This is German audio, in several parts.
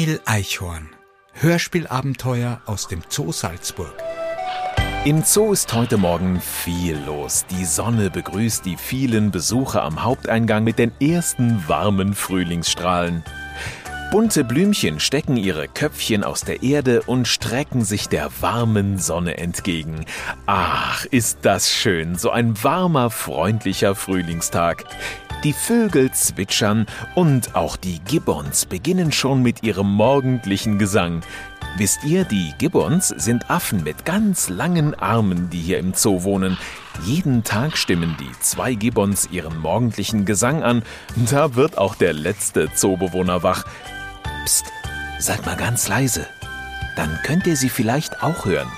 Emil Eichhorn. Hörspielabenteuer aus dem Zoo Salzburg. Im Zoo ist heute Morgen viel los. Die Sonne begrüßt die vielen Besucher am Haupteingang mit den ersten warmen Frühlingsstrahlen. Bunte Blümchen stecken ihre Köpfchen aus der Erde und strecken sich der warmen Sonne entgegen. Ach, ist das schön, so ein warmer, freundlicher Frühlingstag. Die Vögel zwitschern und auch die Gibbons beginnen schon mit ihrem morgendlichen Gesang. Wisst ihr, die Gibbons sind Affen mit ganz langen Armen, die hier im Zoo wohnen. Jeden Tag stimmen die zwei Gibbons ihren morgendlichen Gesang an. Da wird auch der letzte Zoobewohner wach. Psst, seid mal ganz leise. Dann könnt ihr sie vielleicht auch hören.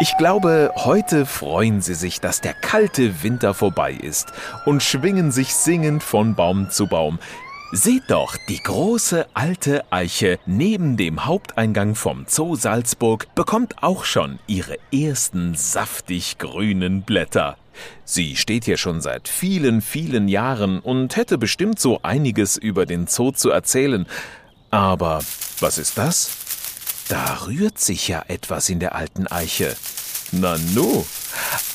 Ich glaube, heute freuen sie sich, dass der kalte Winter vorbei ist und schwingen sich singend von Baum zu Baum. Seht doch, die große alte Eiche neben dem Haupteingang vom Zoo Salzburg bekommt auch schon ihre ersten saftig grünen Blätter. Sie steht hier schon seit vielen, vielen Jahren und hätte bestimmt so einiges über den Zoo zu erzählen. Aber was ist das? Da rührt sich ja etwas in der alten Eiche. Nanu.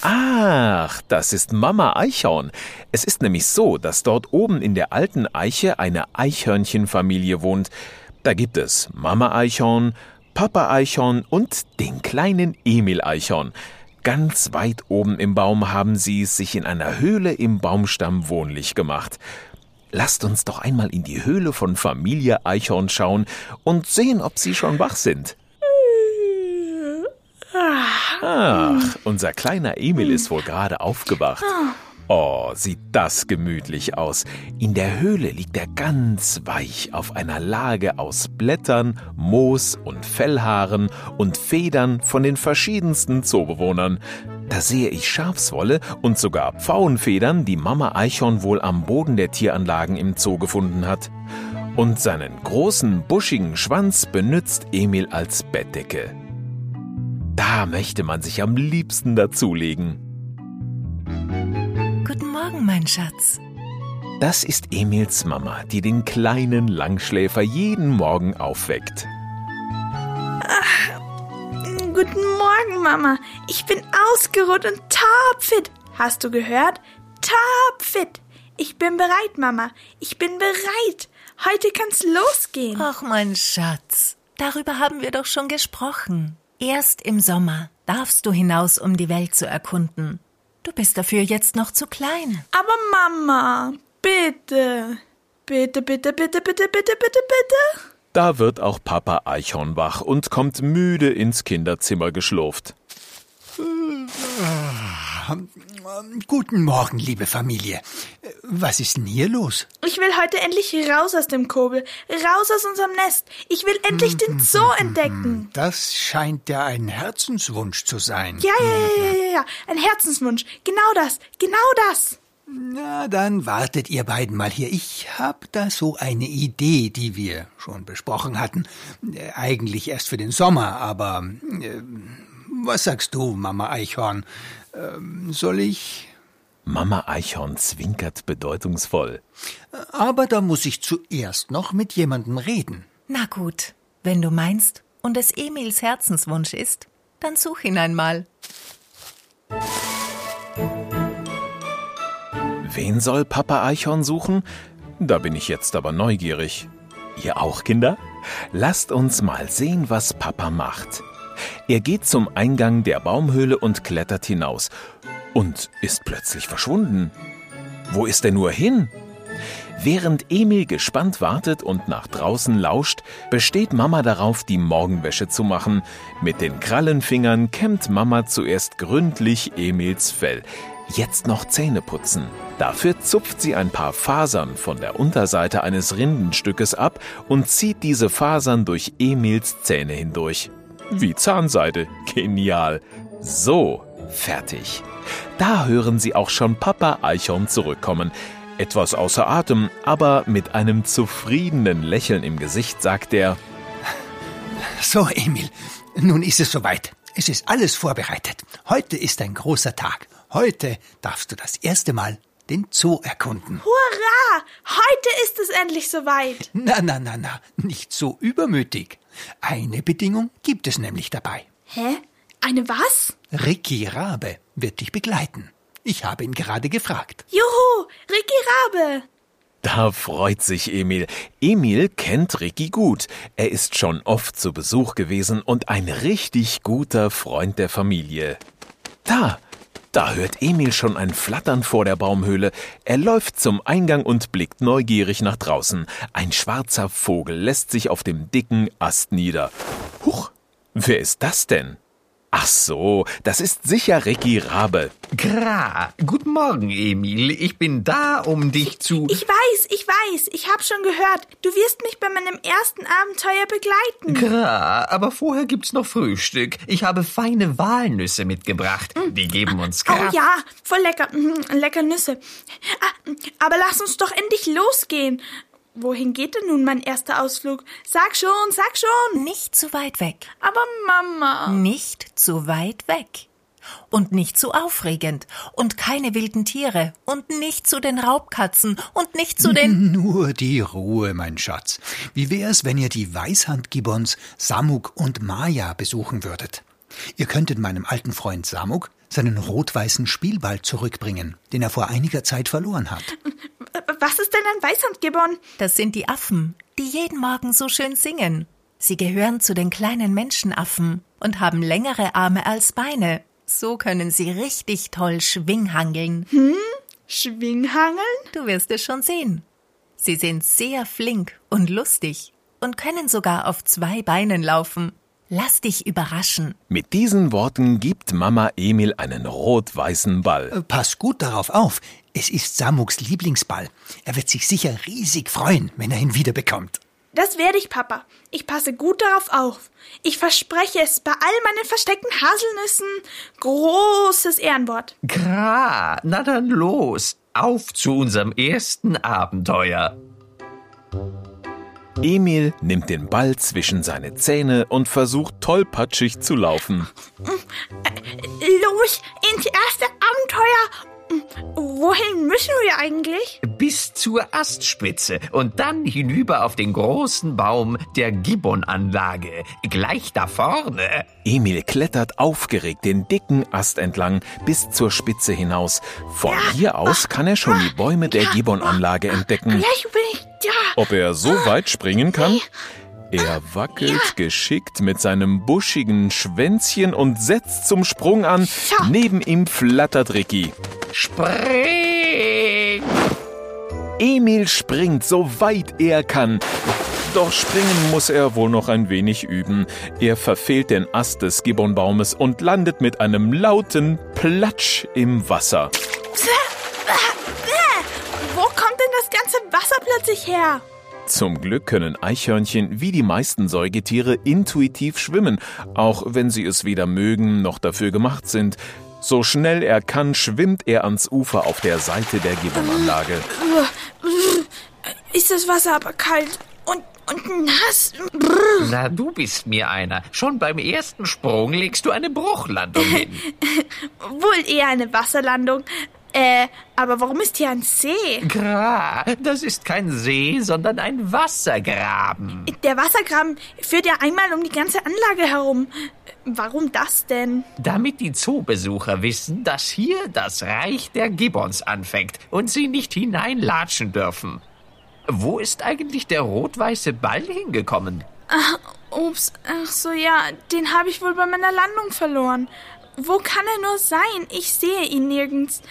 Ach, das ist Mama Eichhorn. Es ist nämlich so, dass dort oben in der alten Eiche eine Eichhörnchenfamilie wohnt. Da gibt es Mama Eichhorn, Papa Eichhorn und den kleinen Emil Eichhorn. Ganz weit oben im Baum haben sie es sich in einer Höhle im Baumstamm wohnlich gemacht. Lasst uns doch einmal in die Höhle von Familie Eichhorn schauen und sehen, ob sie schon wach sind. Ach, unser kleiner Emil ist wohl gerade aufgewacht. Oh, sieht das gemütlich aus. In der Höhle liegt er ganz weich auf einer Lage aus Blättern, Moos und Fellhaaren und Federn von den verschiedensten Zoobewohnern. Da sehe ich Schafswolle und sogar Pfauenfedern, die Mama Eichhorn wohl am Boden der Tieranlagen im Zoo gefunden hat. Und seinen großen, buschigen Schwanz benützt Emil als Bettdecke. Da möchte man sich am liebsten dazulegen. Guten Morgen, mein Schatz. Das ist Emils Mama, die den kleinen Langschläfer jeden Morgen aufweckt. Guten Morgen, Mama. Ich bin ausgeruht und topfit. Hast du gehört? Topfit. Ich bin bereit, Mama. Ich bin bereit. Heute kann's losgehen. Ach, mein Schatz, darüber haben wir doch schon gesprochen. Erst im Sommer darfst du hinaus, um die Welt zu erkunden. Du bist dafür jetzt noch zu klein. Aber Mama, bitte. Bitte, bitte, bitte, bitte, bitte, bitte, bitte. Da wird auch Papa Eichhorn wach und kommt müde ins Kinderzimmer geschlurft. Guten Morgen, liebe Familie. Was ist denn hier los? Ich will heute endlich raus aus dem Kobel, raus aus unserem Nest. Ich will endlich den Zoo entdecken. Das scheint ja ein Herzenswunsch zu sein. Ja, ja, ja, ja, ja, ja. Ein Herzenswunsch. Genau das, genau das. Na, dann wartet ihr beiden mal hier. Ich hab da so eine Idee, die wir schon besprochen hatten. Äh, eigentlich erst für den Sommer, aber äh, was sagst du, Mama Eichhorn? Ähm, soll ich? Mama Eichhorn zwinkert bedeutungsvoll. Aber da muss ich zuerst noch mit jemandem reden. Na gut, wenn du meinst und es Emils Herzenswunsch ist, dann such ihn einmal. Wen soll Papa Eichhorn suchen? Da bin ich jetzt aber neugierig. Ihr auch, Kinder? Lasst uns mal sehen, was Papa macht. Er geht zum Eingang der Baumhöhle und klettert hinaus und ist plötzlich verschwunden. Wo ist er nur hin? Während Emil gespannt wartet und nach draußen lauscht, besteht Mama darauf, die Morgenwäsche zu machen. Mit den Krallenfingern kämmt Mama zuerst gründlich Emils Fell. Jetzt noch Zähne putzen. Dafür zupft sie ein paar Fasern von der Unterseite eines Rindenstückes ab und zieht diese Fasern durch Emils Zähne hindurch. Wie Zahnseide. Genial. So, fertig. Da hören Sie auch schon Papa Eichhorn zurückkommen. Etwas außer Atem, aber mit einem zufriedenen Lächeln im Gesicht sagt er, So, Emil, nun ist es soweit. Es ist alles vorbereitet. Heute ist ein großer Tag. Heute darfst du das erste Mal den Zoo erkunden. Hurra! Heute ist es endlich soweit. Na, na, na, na, nicht so übermütig. Eine Bedingung gibt es nämlich dabei. Hä? Eine was? Ricky Rabe wird dich begleiten. Ich habe ihn gerade gefragt. Juhu, Ricky Rabe. Da freut sich Emil. Emil kennt Ricky gut. Er ist schon oft zu Besuch gewesen und ein richtig guter Freund der Familie. Da, da hört Emil schon ein Flattern vor der Baumhöhle. Er läuft zum Eingang und blickt neugierig nach draußen. Ein schwarzer Vogel lässt sich auf dem dicken Ast nieder. Huch, wer ist das denn? Ach so, das ist sicher Ricky Rabe. Gra, guten Morgen, Emil. Ich bin da, um dich zu. Ich weiß, ich weiß, ich hab schon gehört. Du wirst mich bei meinem ersten Abenteuer begleiten. Gra, aber vorher gibt's noch Frühstück. Ich habe feine Walnüsse mitgebracht. Die geben uns Oh Kraft. ja, voll lecker. Mhm, lecker Nüsse. Ah, aber lass uns doch endlich losgehen. Wohin geht denn nun mein erster Ausflug? Sag schon, sag schon. Nicht zu weit weg. Aber Mama. Nicht zu weit weg. Und nicht zu aufregend. Und keine wilden Tiere. Und nicht zu den Raubkatzen. Und nicht zu den. Nur die Ruhe, mein Schatz. Wie wär's, wenn ihr die Weißhandgibbons Samuk und Maya besuchen würdet? Ihr könntet meinem alten Freund Samuk seinen rot-weißen Spielball zurückbringen, den er vor einiger Zeit verloren hat. Was ist denn ein Weißhandgibbon? Das sind die Affen, die jeden Morgen so schön singen. Sie gehören zu den kleinen Menschenaffen und haben längere Arme als Beine. So können sie richtig toll schwinghangeln. Schwinghangeln? Du wirst es schon sehen. Sie sind sehr flink und lustig und können sogar auf zwei Beinen laufen. Lass dich überraschen. Mit diesen Worten gibt Mama Emil einen rot-weißen Ball. Äh, Pass gut darauf auf. Es ist Samuks Lieblingsball. Er wird sich sicher riesig freuen, wenn er ihn wiederbekommt. Das werde ich, Papa. Ich passe gut darauf auf. Ich verspreche es bei all meinen versteckten Haselnüssen. Großes Ehrenwort. Gra, na dann los. Auf zu unserem ersten Abenteuer. Emil nimmt den Ball zwischen seine Zähne und versucht tollpatschig zu laufen. Los ins erste Abenteuer. Wohin müssen wir eigentlich? Bis zur Astspitze und dann hinüber auf den großen Baum der Gibbon-Anlage. Gleich da vorne. Emil klettert aufgeregt den dicken Ast entlang bis zur Spitze hinaus. Von hier aus kann er schon die Bäume der Gibbon-Anlage entdecken. Gleich bin ich. Ob er so weit springen kann? Er wackelt geschickt mit seinem buschigen Schwänzchen und setzt zum Sprung an. Neben ihm flattert Ricky. Spring! Emil springt so weit er kann. Doch springen muss er wohl noch ein wenig üben. Er verfehlt den Ast des Gibbonbaumes und landet mit einem lauten Platsch im Wasser. Das ganze Wasser plötzlich her? Zum Glück können Eichhörnchen wie die meisten Säugetiere intuitiv schwimmen, auch wenn sie es weder mögen noch dafür gemacht sind. So schnell er kann, schwimmt er ans Ufer auf der Seite der Gibbonanlage. Ist das Wasser aber kalt und, und nass? Na, du bist mir einer. Schon beim ersten Sprung legst du eine Bruchlandung hin. Wohl eher eine Wasserlandung. Äh, aber warum ist hier ein See? Gra, das ist kein See, sondern ein Wassergraben. Der Wassergraben führt ja einmal um die ganze Anlage herum. Warum das denn? Damit die Zoobesucher wissen, dass hier das Reich der Gibbons anfängt und sie nicht hineinlatschen dürfen. Wo ist eigentlich der rot-weiße Ball hingekommen? Ups, ach so ja, den habe ich wohl bei meiner Landung verloren. Wo kann er nur sein? Ich sehe ihn nirgends.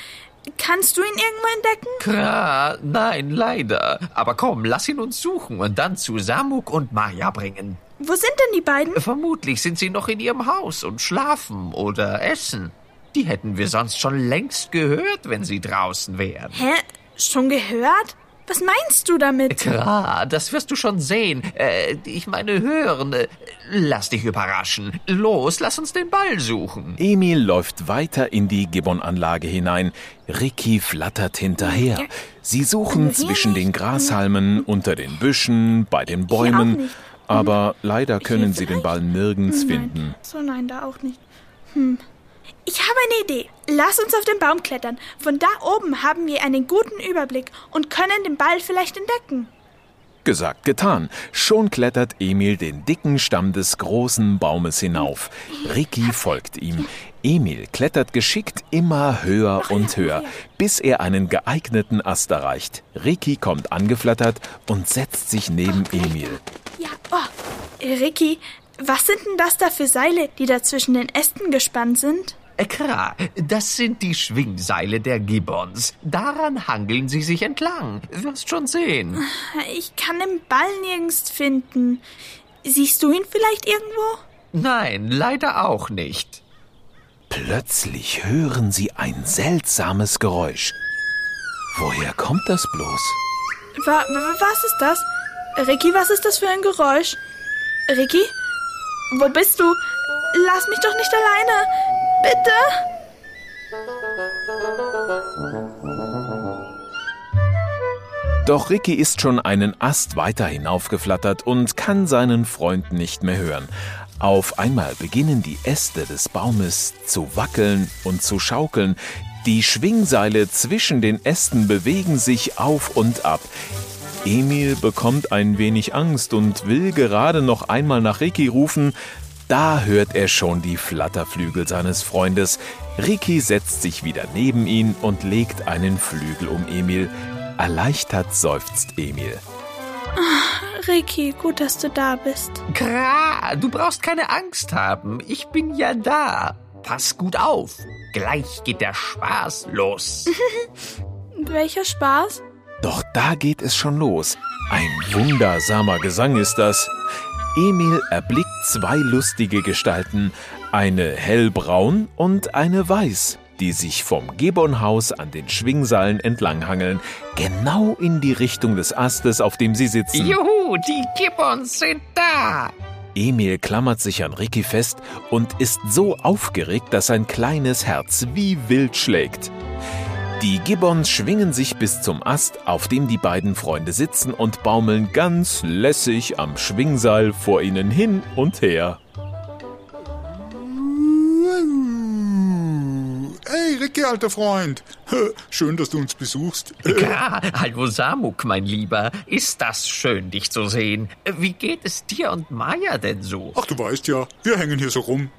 Kannst du ihn irgendwo entdecken? Kra, nein, leider. Aber komm, lass ihn uns suchen und dann zu Samuk und Maya bringen. Wo sind denn die beiden? Vermutlich sind sie noch in ihrem Haus und schlafen oder essen. Die hätten wir sonst schon längst gehört, wenn sie draußen wären. Hä? Schon gehört? Was meinst du damit? Klar, das wirst du schon sehen. Äh, ich meine hören. Äh, Lass dich überraschen. Los, lass uns den Ball suchen. Emil läuft weiter in die Gibbonanlage hinein. Ricky flattert hinterher. Sie suchen zwischen den. Grashalmen, unter den Büschen, bei den Bäumen. Aber leider können sie den? Ball nirgends finden. So nein, da auch nicht. Hm. Ich habe eine Idee. Lass uns auf den Baum klettern. Von da oben haben wir einen guten Überblick und können den Ball vielleicht entdecken. Gesagt, getan. Schon klettert Emil den dicken Stamm des großen Baumes hinauf. Ricky folgt ihm. Emil klettert geschickt immer höher und höher, bis er einen geeigneten Ast erreicht. Ricky kommt angeflattert und setzt sich neben Emil. Ja, oh. Ricky, was sind denn das da für Seile, die da zwischen den Ästen gespannt sind? Klar, das sind die Schwingseile der Gibbons. Daran hangeln sie sich entlang. Wirst schon sehen. Ich kann den Ball nirgends finden. Siehst du ihn vielleicht irgendwo? Nein, leider auch nicht. Plötzlich hören sie ein seltsames Geräusch. Woher kommt das bloß? Wa wa was ist das? Ricky, was ist das für ein Geräusch? Ricky? Wo bist du? Lass mich doch nicht alleine. Bitte? Doch Ricky ist schon einen Ast weiter hinaufgeflattert und kann seinen Freund nicht mehr hören. Auf einmal beginnen die Äste des Baumes zu wackeln und zu schaukeln. Die Schwingseile zwischen den Ästen bewegen sich auf und ab. Emil bekommt ein wenig Angst und will gerade noch einmal nach Ricky rufen, da hört er schon die Flatterflügel seines Freundes. Ricky setzt sich wieder neben ihn und legt einen Flügel um Emil. Erleichtert seufzt Emil. Ricky, gut, dass du da bist. Kra, du brauchst keine Angst haben. Ich bin ja da. Pass gut auf. Gleich geht der Spaß los. Welcher Spaß? Doch da geht es schon los. Ein wundersamer Gesang ist das. Emil erblickt zwei lustige Gestalten, eine hellbraun und eine weiß, die sich vom Gibbonhaus an den Schwingseilen entlanghangeln, genau in die Richtung des Astes, auf dem sie sitzen. Juhu, die Gibbons sind da. Emil klammert sich an Ricky fest und ist so aufgeregt, dass sein kleines Herz wie wild schlägt. Die Gibbons schwingen sich bis zum Ast, auf dem die beiden Freunde sitzen und baumeln ganz lässig am Schwingseil vor ihnen hin und her. Hey, Ricky, alter Freund. Schön, dass du uns besuchst. Ja, hallo Samuk, mein Lieber. Ist das schön, dich zu sehen. Wie geht es dir und Maya denn so? Ach, du weißt ja, wir hängen hier so rum.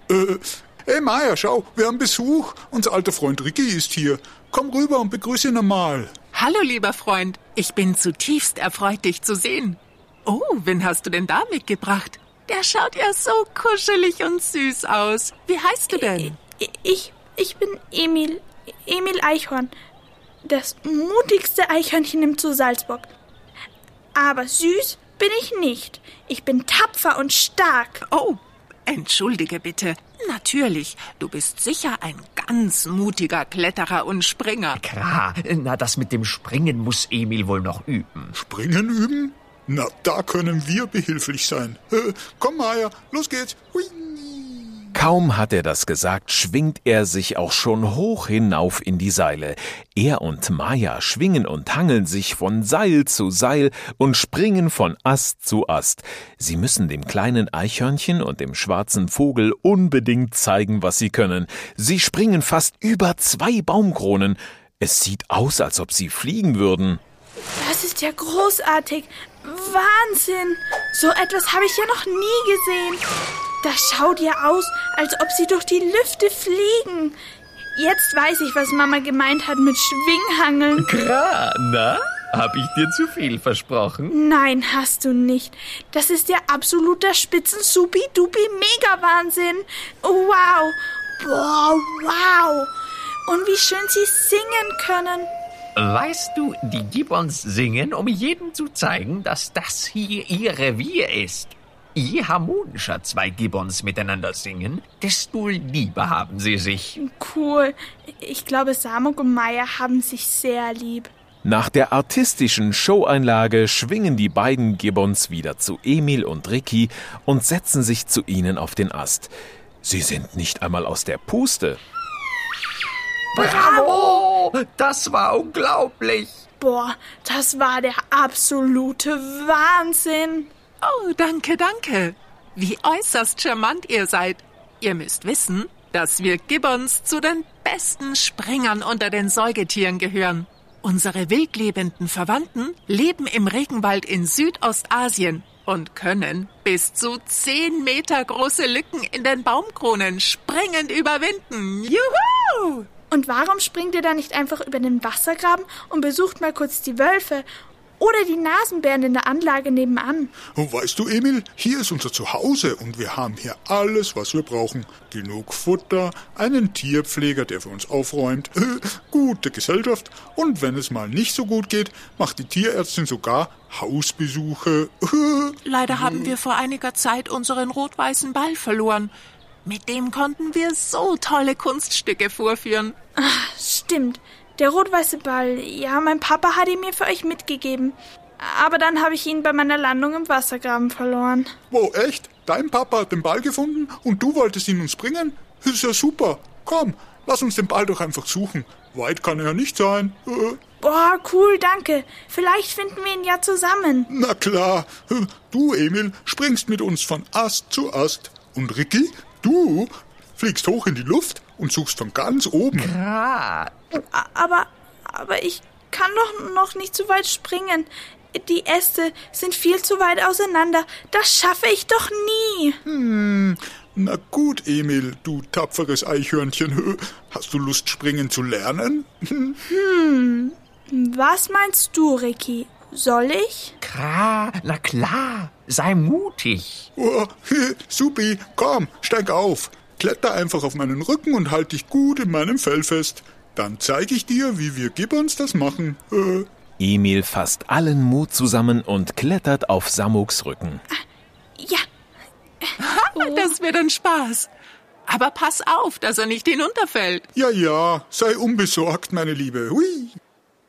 Hey, Maya, schau, wir haben Besuch. Unser alter Freund Ricky ist hier. Komm rüber und begrüße ihn einmal. Hallo, lieber Freund. Ich bin zutiefst erfreut, dich zu sehen. Oh, wen hast du denn da mitgebracht? Der schaut ja so kuschelig und süß aus. Wie heißt du denn? Ich, ich bin Emil. Emil Eichhorn. Das mutigste Eichhörnchen im Zoo Salzburg. Aber süß bin ich nicht. Ich bin tapfer und stark. Oh, entschuldige bitte. Natürlich, du bist sicher ein ganz mutiger Kletterer und Springer. Klar, na, das mit dem Springen muss Emil wohl noch üben. Springen üben? Na, da können wir behilflich sein. Äh, komm, Maya, los geht's. Hui. Kaum hat er das gesagt, schwingt er sich auch schon hoch hinauf in die Seile. Er und Maya schwingen und hangeln sich von Seil zu Seil und springen von Ast zu Ast. Sie müssen dem kleinen Eichhörnchen und dem schwarzen Vogel unbedingt zeigen, was sie können. Sie springen fast über zwei Baumkronen. Es sieht aus, als ob sie fliegen würden. Das ist ja großartig. Wahnsinn. So etwas habe ich ja noch nie gesehen. Das schaut ja aus, als ob sie durch die Lüfte fliegen. Jetzt weiß ich, was Mama gemeint hat mit Schwinghangeln. Kra, na? Hab ich dir zu viel versprochen? Nein, hast du nicht. Das ist ja absoluter Spitzen-Supi-Dupi-Mega-Wahnsinn. Wow. Boah, wow. Und wie schön sie singen können. Weißt du, die Gibbons singen, um jedem zu zeigen, dass das hier ihr Revier ist. Je harmonischer zwei Gibbons miteinander singen, desto lieber haben sie sich. Cool. Ich glaube, Samuk und Maya haben sich sehr lieb. Nach der artistischen Showeinlage schwingen die beiden Gibbons wieder zu Emil und Ricky und setzen sich zu ihnen auf den Ast. Sie sind nicht einmal aus der Puste. Bravo! Das war unglaublich. Boah, das war der absolute Wahnsinn. Oh, danke, danke. Wie äußerst charmant ihr seid. Ihr müsst wissen, dass wir Gibbons zu den besten Springern unter den Säugetieren gehören. Unsere wildlebenden Verwandten leben im Regenwald in Südostasien und können bis zu 10 Meter große Lücken in den Baumkronen springend überwinden. Juhu! Und warum springt ihr da nicht einfach über den Wassergraben und besucht mal kurz die Wölfe oder die Nasenbären in der Anlage nebenan? Und weißt du, Emil, hier ist unser Zuhause und wir haben hier alles, was wir brauchen. Genug Futter, einen Tierpfleger, der für uns aufräumt, gute Gesellschaft und wenn es mal nicht so gut geht, macht die Tierärztin sogar Hausbesuche. Leider haben wir vor einiger Zeit unseren rot-weißen Ball verloren. Mit dem konnten wir so tolle Kunststücke vorführen. Stimmt, der rot-weiße Ball. Ja, mein Papa hat ihn mir für euch mitgegeben. Aber dann habe ich ihn bei meiner Landung im Wassergraben verloren. Wow, echt? Dein Papa hat den Ball gefunden und du wolltest ihn uns bringen? Ist ja super. Komm, lass uns den Ball doch einfach suchen. Weit kann er ja nicht sein. Äh, Boah, cool, danke. Vielleicht finden wir ihn ja zusammen. Na klar. Du, Emil, springst mit uns von Ast zu Ast. Und Ricky, du fliegst hoch in die Luft und suchst von ganz oben. A- Aber, aber ich kann doch noch nicht so weit springen. Die Äste sind viel zu weit auseinander. Das schaffe ich doch nie. Na gut, Emil, du tapferes Eichhörnchen. Hast du Lust, springen zu lernen? Was meinst du, Ricky? Soll ich? klar, na klar. Sei mutig. Oh, supi, komm, steig auf. Kletter einfach auf meinen Rücken und halt dich gut in meinem Fell fest. Dann zeige ich dir, wie wir Gibbons das machen. Äh, Emil fasst allen Mut zusammen und klettert auf Samuks Rücken. Ja. Das wird ein Spaß. Aber pass auf, dass er nicht hinunterfällt. ja, ja, sei unbesorgt, meine Liebe. Hui.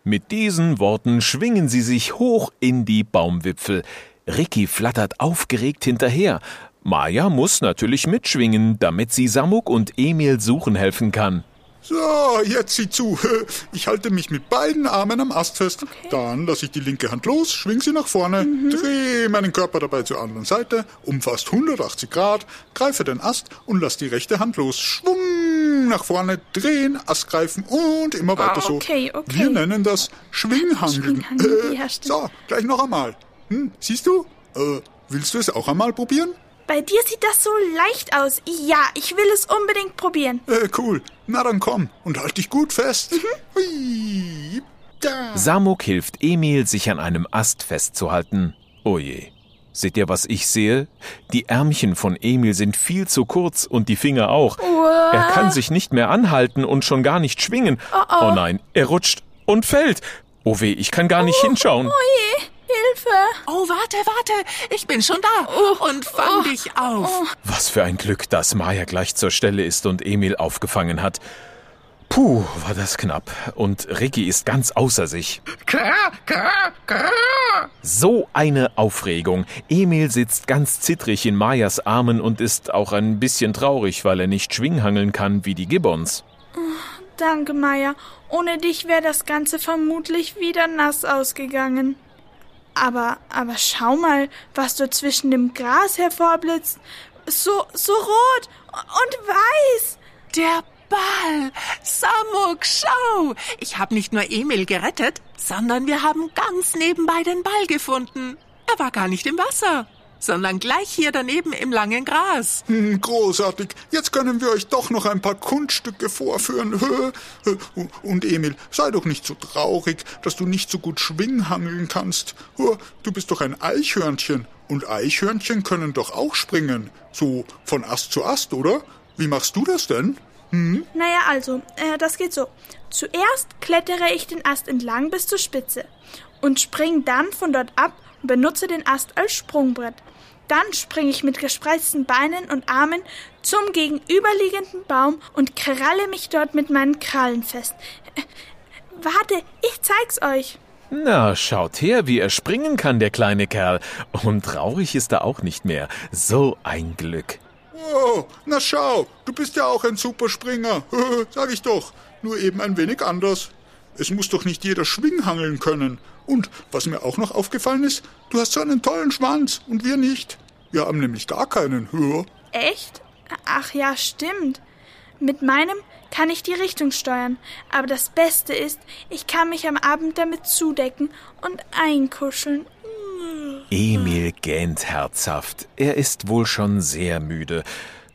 Mit diesen Worten schwingen sie sich hoch in die Baumwipfel. Ricky flattert aufgeregt hinterher. Maja muss natürlich mitschwingen, damit sie Samuk und Emil suchen helfen kann. So, jetzt sieh zu. Ich halte mich mit beiden Armen am Ast fest. Dann lasse ich die linke Hand los, schwing sie nach vorne, drehe meinen Körper dabei zur anderen Seite, um fast 180 Grad, greife den Ast und lass die rechte Hand los. Schwung nach vorne, drehen, Ast greifen und immer weiter so. okay, okay. Wir nennen das. Schwinghangeln, ja, stimmt. so, gleich noch einmal. Hm, siehst du? Äh, willst du es auch einmal probieren? Bei dir sieht das so leicht aus. Ja, ich will es unbedingt probieren. Äh, cool. Na dann komm und halt dich gut fest. Hui. Da. Samuk hilft Emil, sich an einem Ast festzuhalten. Oje. Seht ihr, was ich sehe? Die Ärmchen von Emil sind viel zu kurz und die Finger auch. Er kann sich nicht mehr anhalten und schon gar nicht schwingen. Oh, nein, er rutscht und fällt. Oh weh, ich kann gar nicht hinschauen. Oje, Hilfe. Oh, warte, warte. Ich bin schon da. Und fang dich auf. Was für ein Glück, dass Maya gleich zur Stelle ist und Emil aufgefangen hat. Puh, war das knapp. Und Ricky ist ganz außer sich. Klar, klar, klar. So eine Aufregung. Emil sitzt ganz zittrig in Mayas Armen und ist auch ein bisschen traurig, weil er nicht schwinghangeln kann wie die Gibbons. Danke, Maya. Ohne dich wäre das Ganze vermutlich wieder nass ausgegangen. Aber, aber schau mal, was dort zwischen dem Gras hervorblitzt. So, so rot und weiß. Der Ball. Samuk, schau. Ich habe nicht nur Emil gerettet, sondern wir haben ganz nebenbei den Ball gefunden. Er war gar nicht im Wasser, sondern gleich hier daneben im langen Gras. Hm, Großartig. Jetzt können wir euch doch noch ein paar Kunststücke vorführen. Und Emil, sei doch nicht so traurig, dass du nicht so gut schwinghangeln kannst. Du bist doch ein Eichhörnchen. Und Eichhörnchen können doch auch springen. So von Ast zu Ast, oder? Wie machst du das denn? Naja, also, äh, das geht so. Zuerst klettere ich den Ast entlang bis zur Spitze und spring dann von dort ab und benutze den Ast als Sprungbrett. Dann springe ich mit gespreizten Beinen und Armen zum gegenüberliegenden Baum und kralle mich dort mit meinen Krallen fest. Äh, Warte, ich zeig's euch. Na, schaut her, wie er springen kann, der kleine Kerl. Und traurig ist er auch nicht mehr. So ein Glück. Oh, na schau, du bist ja auch ein Superspringer. Sag ich doch. Nur eben ein wenig anders. Es muss doch nicht jeder Schwinghangeln können. Und was mir auch noch aufgefallen ist, du hast so einen tollen Schwanz und wir nicht. Wir haben nämlich gar keinen. Ja. Echt? Ach ja, stimmt. Mit meinem kann ich die Richtung steuern, aber das Beste ist, ich kann mich am Abend damit zudecken und einkuscheln. Emil gähnt herzhaft. Er ist wohl schon sehr müde.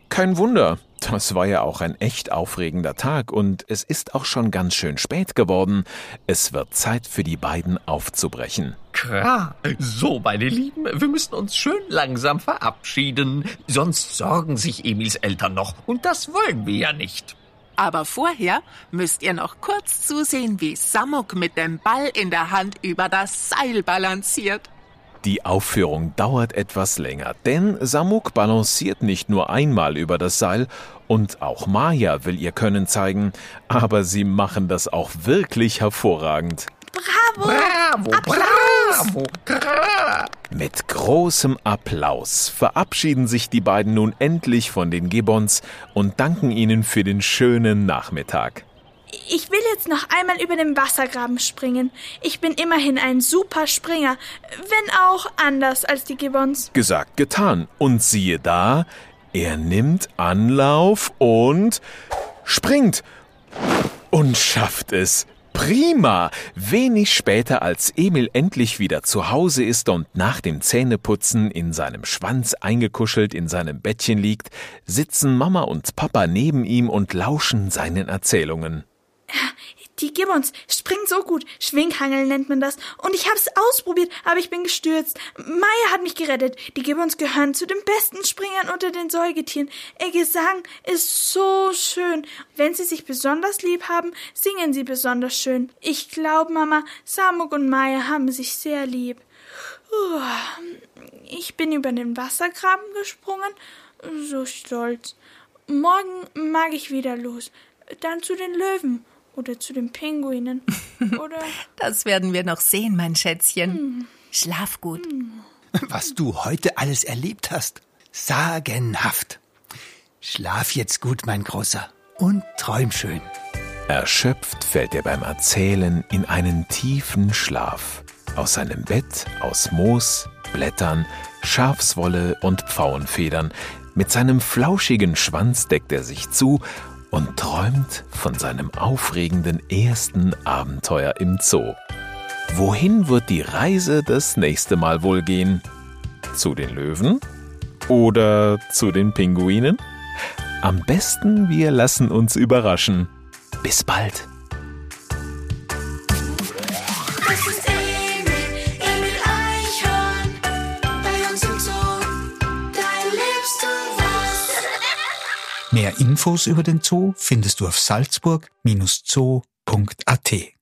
Kein Wunder, das war ja auch ein echt aufregender Tag und es ist auch schon ganz schön spät geworden. Es wird Zeit für die beiden aufzubrechen. Klar, so, meine Lieben, wir müssen uns schön langsam verabschieden. Sonst sorgen sich Emils Eltern noch und das wollen wir ja nicht. Aber vorher müsst ihr noch kurz zusehen, wie Samuk mit dem Ball in der Hand über das Seil balanciert. Die Aufführung dauert etwas länger, denn Samuk balanciert nicht nur einmal über das Seil und auch Maya will ihr Können zeigen, aber sie machen das auch wirklich hervorragend. Bravo! Bravo, bravo, bravo. Mit großem Applaus verabschieden sich die beiden nun endlich von den Gibbons und danken ihnen für den schönen Nachmittag. Ich will jetzt noch einmal über den Wassergraben springen. Ich bin immerhin ein super Springer, wenn auch anders als die Gibbons. Gesagt, getan. Und siehe da, er nimmt Anlauf und springt. Und schafft es. Prima! Wenig später, als Emil endlich wieder zu Hause ist und nach dem Zähneputzen in seinem Schwanz eingekuschelt in seinem Bettchen liegt, sitzen Mama und Papa neben ihm und lauschen seinen Erzählungen. Die Gibbons springen so gut. Schwinghangeln nennt man das. Und ich hab's ausprobiert, aber ich bin gestürzt. Maya hat mich gerettet. Die Gibbons gehören zu den besten Springern unter den Säugetieren. Ihr Gesang ist so schön. Wenn sie sich besonders lieb haben, singen sie besonders schön. Ich glaube, Mama, Samuk und Maya haben sich sehr lieb. Ich bin über den Wassergraben gesprungen. So stolz. Morgen mag ich wieder los. Dann zu den Löwen oder zu den Pinguinen. Oder Das werden wir noch sehen, mein Schätzchen. Schlaf gut. Was du heute alles erlebt hast. Sagenhaft. Schlaf jetzt gut, mein Großer. Und träum schön. Erschöpft fällt er beim Erzählen in einen tiefen Schlaf. Aus seinem Bett aus Moos, Blättern, Schafswolle und Pfauenfedern. Mit seinem flauschigen Schwanz deckt er sich zu und träumt von seinem aufregenden ersten Abenteuer im Zoo. Wohin wird die Reise das nächste Mal wohl gehen? Zu den Löwen? Oder zu den Pinguinen? Am besten wir lassen uns überraschen. Bis bald. Mehr Infos über den Zoo findest du auf salzburg-zoo.at.